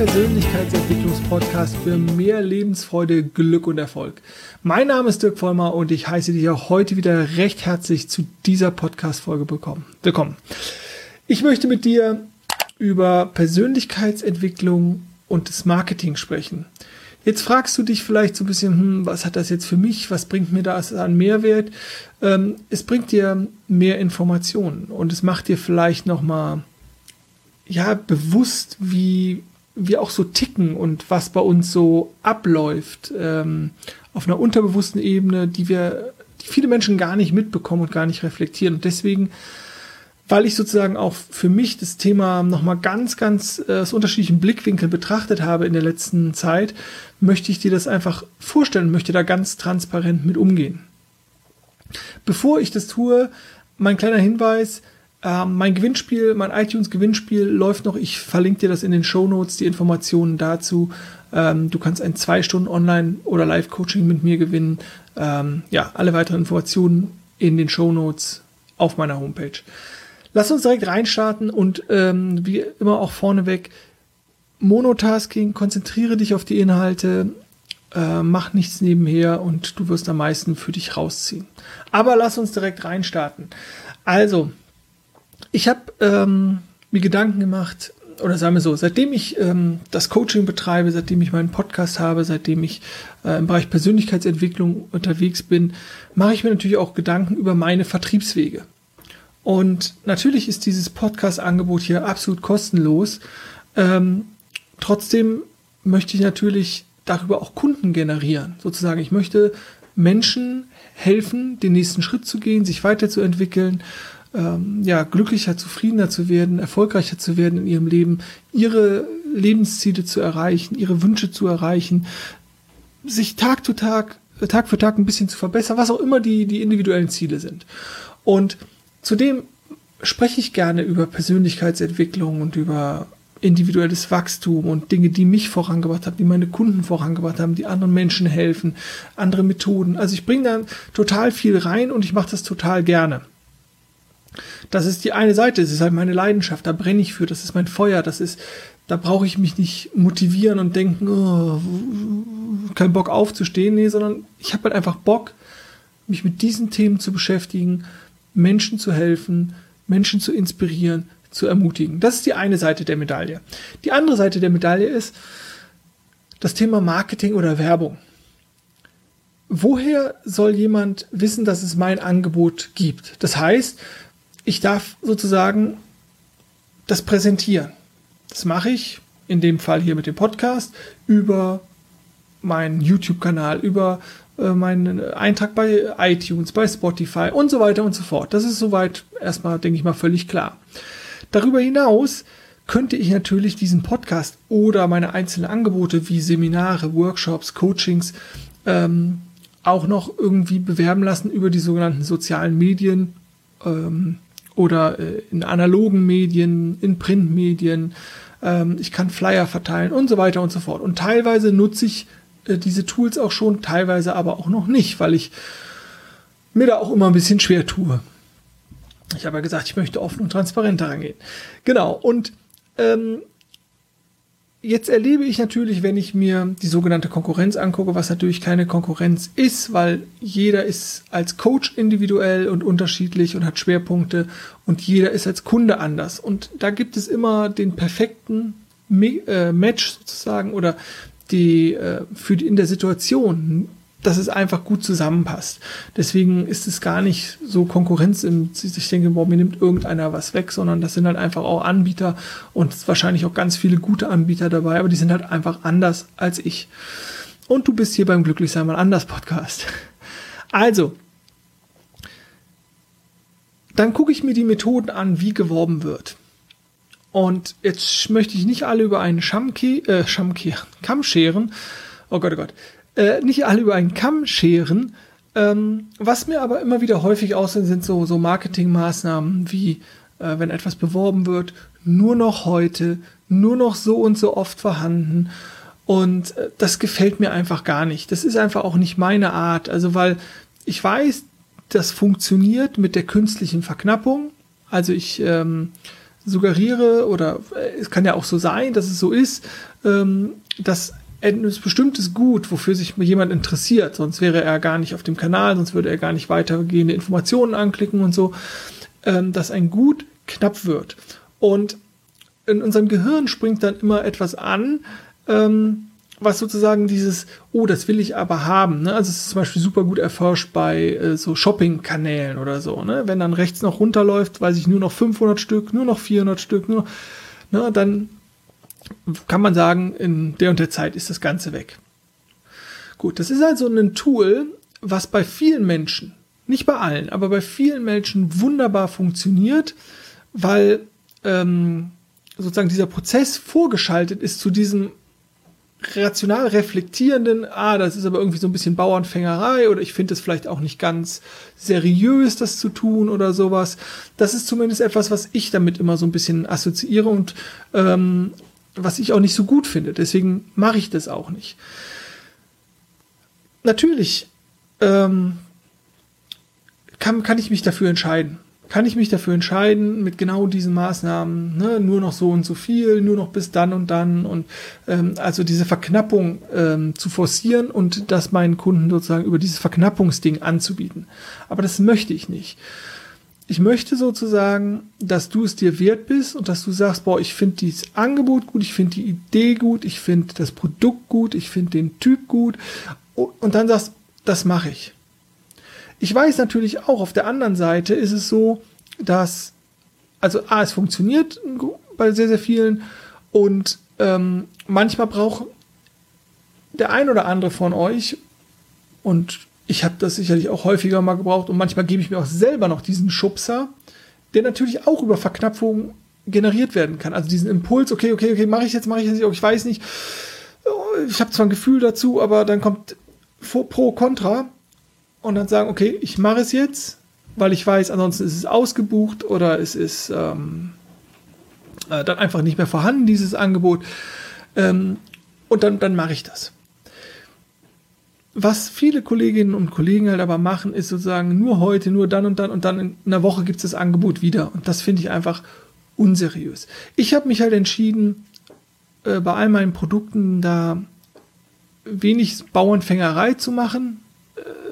Persönlichkeitsentwicklungspodcast für mehr Lebensfreude, Glück und Erfolg. Mein Name ist Dirk Vollmer und ich heiße dich auch heute wieder recht herzlich zu dieser Podcast-Folge willkommen. Ich möchte mit dir über Persönlichkeitsentwicklung und das Marketing sprechen. Jetzt fragst du dich vielleicht so ein bisschen, hm, was hat das jetzt für mich? Was bringt mir das an Mehrwert? Ähm, es bringt dir mehr Informationen und es macht dir vielleicht nochmal ja, bewusst, wie wir auch so ticken und was bei uns so abläuft ähm, auf einer unterbewussten Ebene, die wir, die viele Menschen gar nicht mitbekommen und gar nicht reflektieren. Und deswegen, weil ich sozusagen auch für mich das Thema nochmal ganz, ganz äh, aus unterschiedlichen Blickwinkeln betrachtet habe in der letzten Zeit, möchte ich dir das einfach vorstellen, möchte da ganz transparent mit umgehen. Bevor ich das tue, mein kleiner Hinweis, ähm, mein Gewinnspiel, mein iTunes-Gewinnspiel läuft noch. Ich verlinke dir das in den Show Notes, die Informationen dazu. Ähm, du kannst ein zwei Stunden Online- oder Live-Coaching mit mir gewinnen. Ähm, ja, alle weiteren Informationen in den Show Notes auf meiner Homepage. Lass uns direkt reinstarten und ähm, wie immer auch vorneweg Monotasking, konzentriere dich auf die Inhalte, äh, mach nichts nebenher und du wirst am meisten für dich rausziehen. Aber lass uns direkt reinstarten. Also, ich habe ähm, mir Gedanken gemacht, oder sagen wir so, seitdem ich ähm, das Coaching betreibe, seitdem ich meinen Podcast habe, seitdem ich äh, im Bereich Persönlichkeitsentwicklung unterwegs bin, mache ich mir natürlich auch Gedanken über meine Vertriebswege. Und natürlich ist dieses Podcast-Angebot hier absolut kostenlos. Ähm, trotzdem möchte ich natürlich darüber auch Kunden generieren. Sozusagen, ich möchte Menschen helfen, den nächsten Schritt zu gehen, sich weiterzuentwickeln ähm, ja, glücklicher, zufriedener zu werden, erfolgreicher zu werden in ihrem Leben, ihre Lebensziele zu erreichen, ihre Wünsche zu erreichen, sich Tag zu Tag, Tag für Tag ein bisschen zu verbessern, was auch immer die, die individuellen Ziele sind. Und zudem spreche ich gerne über Persönlichkeitsentwicklung und über individuelles Wachstum und Dinge, die mich vorangebracht haben, die meine Kunden vorangebracht haben, die anderen Menschen helfen, andere Methoden. Also ich bringe da total viel rein und ich mache das total gerne. Das ist die eine Seite, es ist halt meine Leidenschaft, da brenne ich für, das ist mein Feuer, das ist, da brauche ich mich nicht motivieren und denken, oh, kein Bock aufzustehen, nee, sondern ich habe halt einfach Bock, mich mit diesen Themen zu beschäftigen, Menschen zu helfen, Menschen zu inspirieren, zu ermutigen. Das ist die eine Seite der Medaille. Die andere Seite der Medaille ist das Thema Marketing oder Werbung. Woher soll jemand wissen, dass es mein Angebot gibt? Das heißt, ich darf sozusagen das präsentieren. Das mache ich in dem Fall hier mit dem Podcast über meinen YouTube-Kanal, über äh, meinen Eintrag bei iTunes, bei Spotify und so weiter und so fort. Das ist soweit erstmal, denke ich mal, völlig klar. Darüber hinaus könnte ich natürlich diesen Podcast oder meine einzelnen Angebote wie Seminare, Workshops, Coachings ähm, auch noch irgendwie bewerben lassen über die sogenannten sozialen Medien, ähm, oder äh, in analogen Medien, in Printmedien. Ähm, ich kann Flyer verteilen und so weiter und so fort. Und teilweise nutze ich äh, diese Tools auch schon, teilweise aber auch noch nicht, weil ich mir da auch immer ein bisschen schwer tue. Ich habe ja gesagt, ich möchte offen und transparent daran gehen. Genau. Und ähm, Jetzt erlebe ich natürlich, wenn ich mir die sogenannte Konkurrenz angucke, was natürlich keine Konkurrenz ist, weil jeder ist als Coach individuell und unterschiedlich und hat Schwerpunkte und jeder ist als Kunde anders. Und da gibt es immer den perfekten äh, Match sozusagen oder die äh, für die, in der Situation dass es einfach gut zusammenpasst. Deswegen ist es gar nicht so Konkurrenz im, ich denke, boah, mir nimmt irgendeiner was weg, sondern das sind halt einfach auch Anbieter und wahrscheinlich auch ganz viele gute Anbieter dabei, aber die sind halt einfach anders als ich. Und du bist hier beim Glücklichsein mal anders Podcast. Also, dann gucke ich mir die Methoden an, wie geworben wird. Und jetzt möchte ich nicht alle über einen Schamke, äh, Schamke, Kamm scheren. Oh Gott, oh Gott äh, nicht alle über einen Kamm scheren. Ähm, was mir aber immer wieder häufig aussehen, sind so, so Marketingmaßnahmen wie, äh, wenn etwas beworben wird, nur noch heute, nur noch so und so oft vorhanden. Und äh, das gefällt mir einfach gar nicht. Das ist einfach auch nicht meine Art. Also, weil ich weiß, das funktioniert mit der künstlichen Verknappung. Also ich ähm, suggeriere oder äh, es kann ja auch so sein, dass es so ist, ähm, dass ein bestimmtes Gut, wofür sich jemand interessiert, sonst wäre er gar nicht auf dem Kanal, sonst würde er gar nicht weitergehende Informationen anklicken und so, ähm, dass ein Gut knapp wird. Und in unserem Gehirn springt dann immer etwas an, ähm, was sozusagen dieses, oh, das will ich aber haben. Ne? Also es ist zum Beispiel super gut erforscht bei äh, so Shopping-Kanälen oder so. Ne? Wenn dann rechts noch runterläuft, weiß ich nur noch 500 Stück, nur noch 400 Stück, nur, ne? dann kann man sagen, in der und der Zeit ist das Ganze weg. Gut, das ist also ein Tool, was bei vielen Menschen, nicht bei allen, aber bei vielen Menschen wunderbar funktioniert, weil ähm, sozusagen dieser Prozess vorgeschaltet ist zu diesem rational reflektierenden, ah, das ist aber irgendwie so ein bisschen Bauernfängerei oder ich finde es vielleicht auch nicht ganz seriös, das zu tun oder sowas. Das ist zumindest etwas, was ich damit immer so ein bisschen assoziiere und ähm, was ich auch nicht so gut finde. Deswegen mache ich das auch nicht. Natürlich ähm, kann, kann ich mich dafür entscheiden kann ich mich dafür entscheiden, mit genau diesen Maßnahmen, ne, nur noch so und so viel, nur noch bis dann und dann und ähm, also diese Verknappung ähm, zu forcieren und das meinen Kunden sozusagen über dieses Verknappungsding anzubieten. Aber das möchte ich nicht. Ich möchte sozusagen, dass du es dir wert bist und dass du sagst, boah, ich finde dieses Angebot gut, ich finde die Idee gut, ich finde das Produkt gut, ich finde den Typ gut und dann sagst, das mache ich. Ich weiß natürlich auch, auf der anderen Seite ist es so, dass, also A, es funktioniert bei sehr, sehr vielen und ähm, manchmal braucht der ein oder andere von euch und ich habe das sicherlich auch häufiger mal gebraucht und manchmal gebe ich mir auch selber noch diesen Schubser, der natürlich auch über Verknappung generiert werden kann. Also diesen Impuls, okay, okay, okay, mache ich jetzt, mache ich jetzt, ich weiß nicht, ich habe zwar ein Gefühl dazu, aber dann kommt Pro, Contra und dann sagen, okay, ich mache es jetzt, weil ich weiß, ansonsten ist es ausgebucht oder es ist ähm, äh, dann einfach nicht mehr vorhanden, dieses Angebot. Ähm, und dann, dann mache ich das. Was viele Kolleginnen und Kollegen halt aber machen, ist sozusagen nur heute, nur dann und dann und dann in einer Woche gibt es das Angebot wieder. Und das finde ich einfach unseriös. Ich habe mich halt entschieden, äh, bei all meinen Produkten da wenig Bauernfängerei zu machen,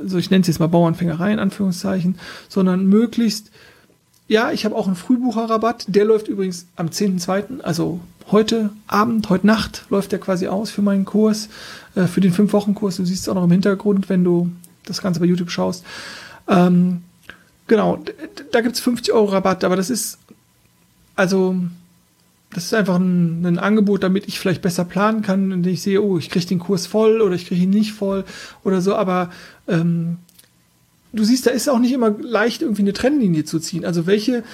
so ich nenne es jetzt mal Bauernfängerei in Anführungszeichen, sondern möglichst, ja, ich habe auch einen Frühbucherrabatt, der läuft übrigens am 10.2., also heute Abend, heute Nacht läuft der quasi aus für meinen Kurs, äh, für den 5-Wochen-Kurs. Du siehst es auch noch im Hintergrund, wenn du das Ganze bei YouTube schaust. Ähm, genau, da gibt es 50 Euro Rabatt, aber das ist, also das ist einfach ein, ein, Angebot, damit ich vielleicht besser planen kann, indem ich sehe, oh, ich kriege den Kurs voll oder ich kriege ihn nicht voll oder so. Aber ähm, du siehst, da ist auch nicht immer leicht, irgendwie eine Trennlinie zu ziehen. Also welche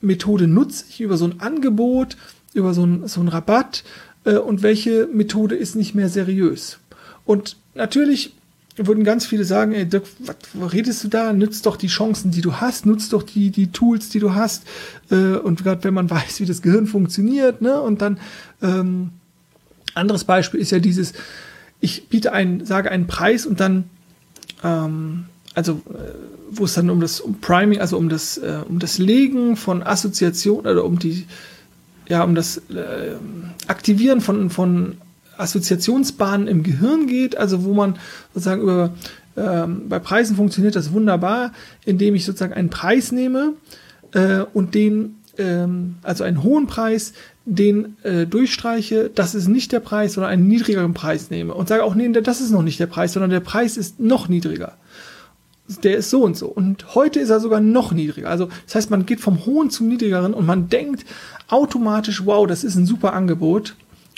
Methode nutze ich über so ein Angebot, über so ein, so ein Rabatt äh, und welche Methode ist nicht mehr seriös. Und natürlich würden ganz viele sagen, ey Dirk, was redest du da? Nutzt doch die Chancen, die du hast, nutzt doch die, die Tools, die du hast. Äh, und gerade wenn man weiß, wie das Gehirn funktioniert, ne? Und dann ähm, anderes Beispiel ist ja dieses, ich biete einen, sage einen Preis und dann ähm, also äh, wo es dann um das um Priming, also um das äh, um das Legen von Assoziationen oder um die ja um das äh, Aktivieren von von Assoziationsbahnen im Gehirn geht, also wo man sozusagen über ähm, bei Preisen funktioniert das wunderbar, indem ich sozusagen einen Preis nehme äh, und den ähm, also einen hohen Preis, den äh, durchstreiche, das ist nicht der Preis, sondern einen niedrigeren Preis nehme und sage auch, nee, das ist noch nicht der Preis, sondern der Preis ist noch niedriger. Der ist so und so. Und heute ist er sogar noch niedriger. Also das heißt, man geht vom hohen zum niedrigeren und man denkt automatisch, wow, das ist ein super Angebot.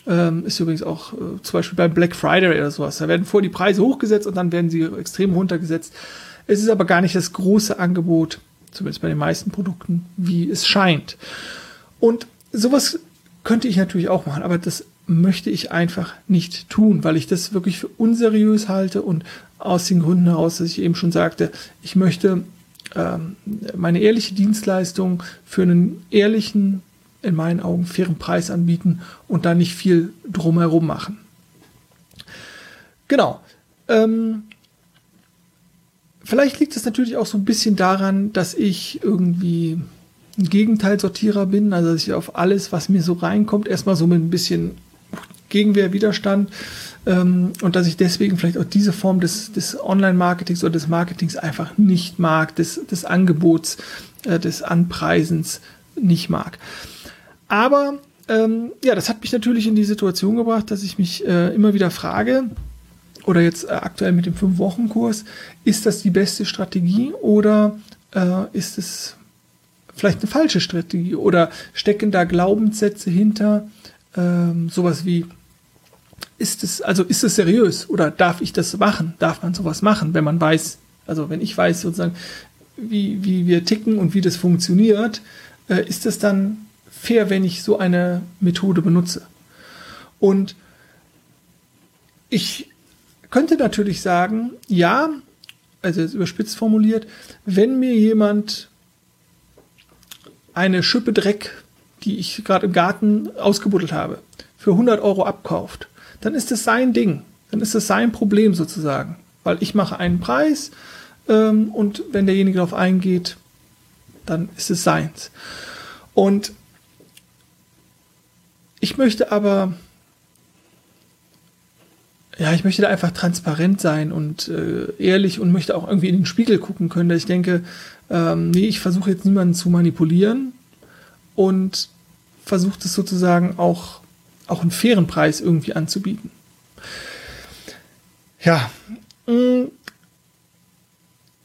Ähm, ist übrigens auch äh, zum Beispiel beim Black Friday oder sowas. Da werden vor die Preise hochgesetzt und dann werden sie extrem runtergesetzt. Es ist aber gar nicht das große Angebot, zumindest bei den meisten Produkten, wie es scheint. Und sowas könnte ich natürlich auch machen, aber das möchte ich einfach nicht tun, weil ich das wirklich für unseriös halte und aus den Gründen heraus, dass ich eben schon sagte, ich möchte ähm, meine ehrliche Dienstleistung für einen ehrlichen in meinen Augen fairen Preis anbieten und da nicht viel drumherum machen. Genau. Ähm, vielleicht liegt es natürlich auch so ein bisschen daran, dass ich irgendwie ein Gegenteilsortierer bin, also dass ich auf alles, was mir so reinkommt, erstmal so mit ein bisschen Gegenwehr, Widerstand ähm, und dass ich deswegen vielleicht auch diese Form des, des Online-Marketings oder des Marketings einfach nicht mag, des, des Angebots, äh, des Anpreisens nicht mag. Aber ähm, ja, das hat mich natürlich in die Situation gebracht, dass ich mich äh, immer wieder frage, oder jetzt äh, aktuell mit dem 5-Wochen-Kurs, ist das die beste Strategie oder äh, ist es vielleicht eine falsche Strategie oder stecken da Glaubenssätze hinter, ähm, sowas wie, ist es, also ist es seriös oder darf ich das machen? Darf man sowas machen, wenn man weiß, also wenn ich weiß sozusagen, wie, wie wir ticken und wie das funktioniert, äh, ist es dann fair, wenn ich so eine Methode benutze? Und ich könnte natürlich sagen, ja, also überspitzt formuliert, wenn mir jemand eine Schippe Dreck, die ich gerade im Garten ausgebuddelt habe, für 100 Euro abkauft, dann ist es sein Ding. Dann ist es sein Problem sozusagen. Weil ich mache einen Preis ähm, und wenn derjenige darauf eingeht, dann ist es seins. Und ich möchte aber, ja, ich möchte da einfach transparent sein und äh, ehrlich und möchte auch irgendwie in den Spiegel gucken können, dass ich denke, ähm, nee, ich versuche jetzt niemanden zu manipulieren und versuche es sozusagen auch, auch einen fairen Preis irgendwie anzubieten. Ja, mm,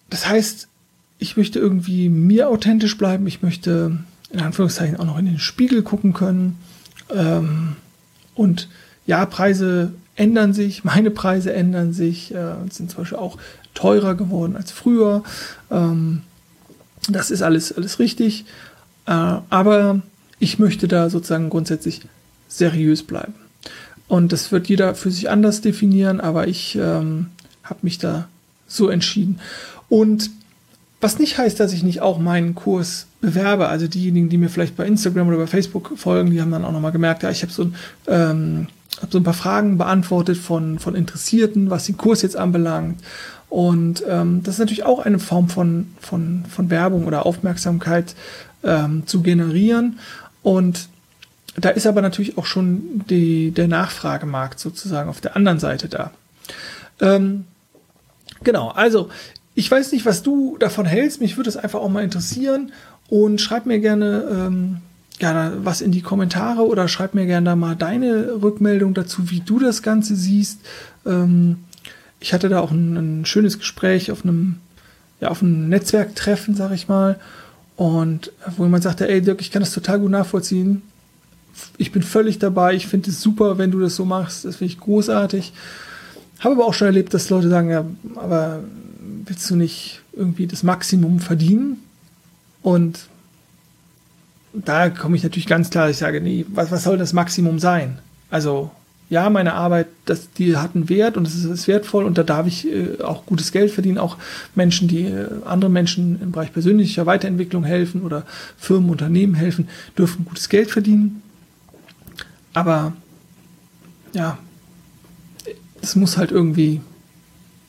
das heißt, ich möchte irgendwie mir authentisch bleiben, ich möchte in Anführungszeichen auch noch in den Spiegel gucken können. Ähm, und ja, Preise ändern sich, meine Preise ändern sich, äh, sind zum Beispiel auch teurer geworden als früher. Ähm, das ist alles, alles richtig. Äh, aber ich möchte da sozusagen grundsätzlich seriös bleiben. Und das wird jeder für sich anders definieren, aber ich ähm, habe mich da so entschieden. Und was nicht heißt, dass ich nicht auch meinen Kurs bewerbe. Also diejenigen, die mir vielleicht bei Instagram oder bei Facebook folgen, die haben dann auch nochmal gemerkt, ja, ich habe so, ähm, hab so ein paar Fragen beantwortet von, von Interessierten, was den Kurs jetzt anbelangt. Und ähm, das ist natürlich auch eine Form von, von, von Werbung oder Aufmerksamkeit ähm, zu generieren. Und da ist aber natürlich auch schon die, der Nachfragemarkt sozusagen auf der anderen Seite da. Ähm, genau, also ich weiß nicht, was du davon hältst. Mich würde es einfach auch mal interessieren. Und schreib mir gerne ähm, ja, was in die Kommentare oder schreib mir gerne da mal deine Rückmeldung dazu, wie du das Ganze siehst. Ähm, ich hatte da auch ein, ein, schönes Gespräch auf einem, ja, auf einem Netzwerktreffen, sag ich mal. Und wo jemand sagte, ey Dirk, ich kann das total gut nachvollziehen. Ich bin völlig dabei. Ich finde es super, wenn du das so machst. Das finde ich großartig. Habe aber auch schon erlebt, dass Leute sagen, ja, aber willst du nicht irgendwie das Maximum verdienen? Und da komme ich natürlich ganz klar, ich sage, nee, was, was soll das Maximum sein? Also ja, meine Arbeit, das, die hat einen Wert und es ist, ist, wertvoll und da darf ich äh, auch gutes Geld verdienen. Auch Menschen, die äh, andere Menschen im Bereich persönlicher Weiterentwicklung helfen oder Firmen, Unternehmen helfen, dürfen gutes Geld verdienen. Aber ja, es muss halt irgendwie,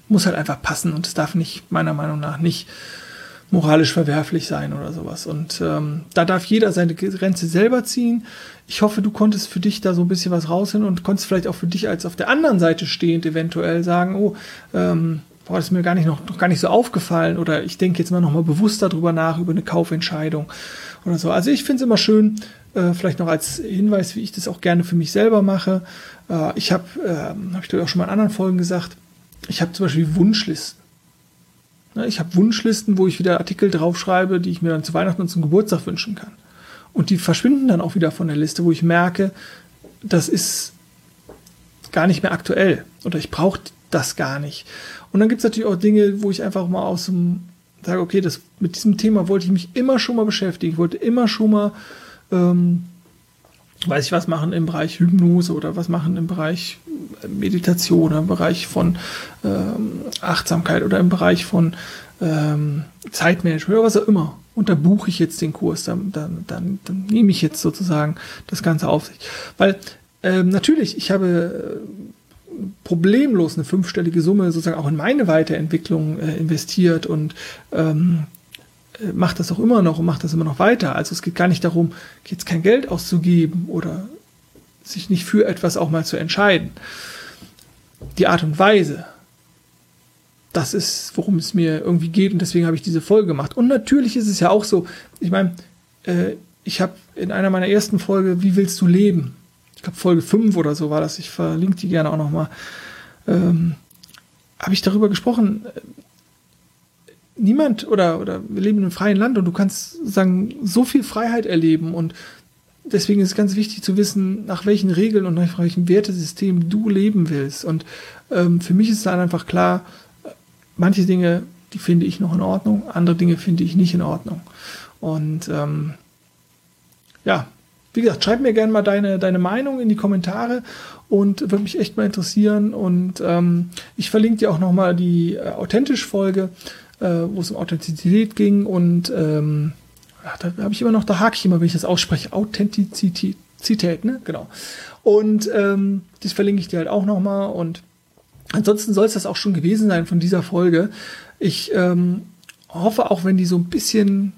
muss halt einfach passen und es darf nicht, meiner Meinung nach, nicht moralisch verwerflich sein oder sowas. Und ähm, da darf jeder seine Grenze selber ziehen. Ich hoffe, du konntest für dich da so ein bisschen was rausholen und konntest vielleicht auch für dich als auf der anderen Seite stehend eventuell sagen, oh, ähm, boah, das ist mir gar nicht noch, noch gar nicht so aufgefallen oder ich denke jetzt mal noch mal bewusst darüber nach, über eine Kaufentscheidung oder so. Also ich finde es immer schön, äh, vielleicht noch als Hinweis, wie ich das auch gerne für mich selber mache. Äh, ich habe, äh, habe ich dir auch schon mal in anderen Folgen gesagt, ich habe zum Beispiel Wunschlisten. Ne, ich habe Wunschlisten, wo ich wieder Artikel draufschreibe, die ich mir dann zu Weihnachten und zum Geburtstag wünschen kann. Und die verschwinden dann auch wieder von der Liste, wo ich merke, das ist gar nicht mehr aktuell oder ich brauche das gar nicht. Und dann gibt es natürlich auch Dinge, wo ich einfach mal aus dem sage, okay, das, mit diesem Thema wollte ich mich immer schon mal beschäftigen. Ich wollte immer schon mal, ähm, weiß ich was machen im Bereich Hypnose oder was machen im Bereich Meditation oder im Bereich von ähm, Achtsamkeit oder im Bereich von ähm, Zeitmanagement oder was auch immer. Und da buche ich jetzt den Kurs, dann, dann, dann, dann nehme ich jetzt sozusagen das Ganze auf sich. Weil ähm, natürlich, ich habe äh, problemlos eine fünfstellige Summe sozusagen auch in meine Weiterentwicklung äh, investiert und ähm, äh, macht das auch immer noch und macht das immer noch weiter. Also es geht gar nicht darum, jetzt kein Geld auszugeben oder sich nicht für etwas auch mal zu entscheiden. Die Art und Weise, das ist, worum es mir irgendwie geht und deswegen habe ich diese Folge gemacht. Und natürlich ist es ja auch so, ich meine, äh, ich habe in einer meiner ersten Folge, wie willst du leben? Ich glaube Folge 5 oder so war das, ich verlinke die gerne auch nochmal, ähm, habe ich darüber gesprochen, niemand oder, oder wir leben in einem freien Land und du kannst sagen, so viel Freiheit erleben und deswegen ist es ganz wichtig zu wissen, nach welchen Regeln und nach welchem Wertesystem du leben willst. Und ähm, für mich ist dann einfach klar, manche Dinge, die finde ich noch in Ordnung, andere Dinge finde ich nicht in Ordnung. Und ähm, ja, wie gesagt, schreib mir gerne mal deine, deine Meinung in die Kommentare und würde mich echt mal interessieren. Und ähm, ich verlinke dir auch nochmal die äh, Authentisch-Folge äh, wo es um Authentizität ging und ähm, da habe ich immer noch, da hake ich immer, wenn ich das ausspreche, Authentizität, ne? Genau. Und ähm, das verlinke ich dir halt auch nochmal und ansonsten soll es das auch schon gewesen sein von dieser Folge. Ich ähm, hoffe auch, wenn die so ein bisschen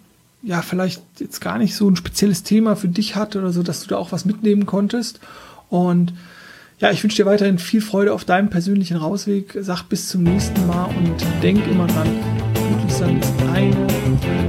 ja, vielleicht jetzt gar nicht so ein spezielles Thema für dich hat oder so, dass du da auch was mitnehmen konntest. Und ja, ich wünsche dir weiterhin viel Freude auf deinem persönlichen Rausweg. Sag bis zum nächsten Mal und denk immer dran, glücklich sein ist eine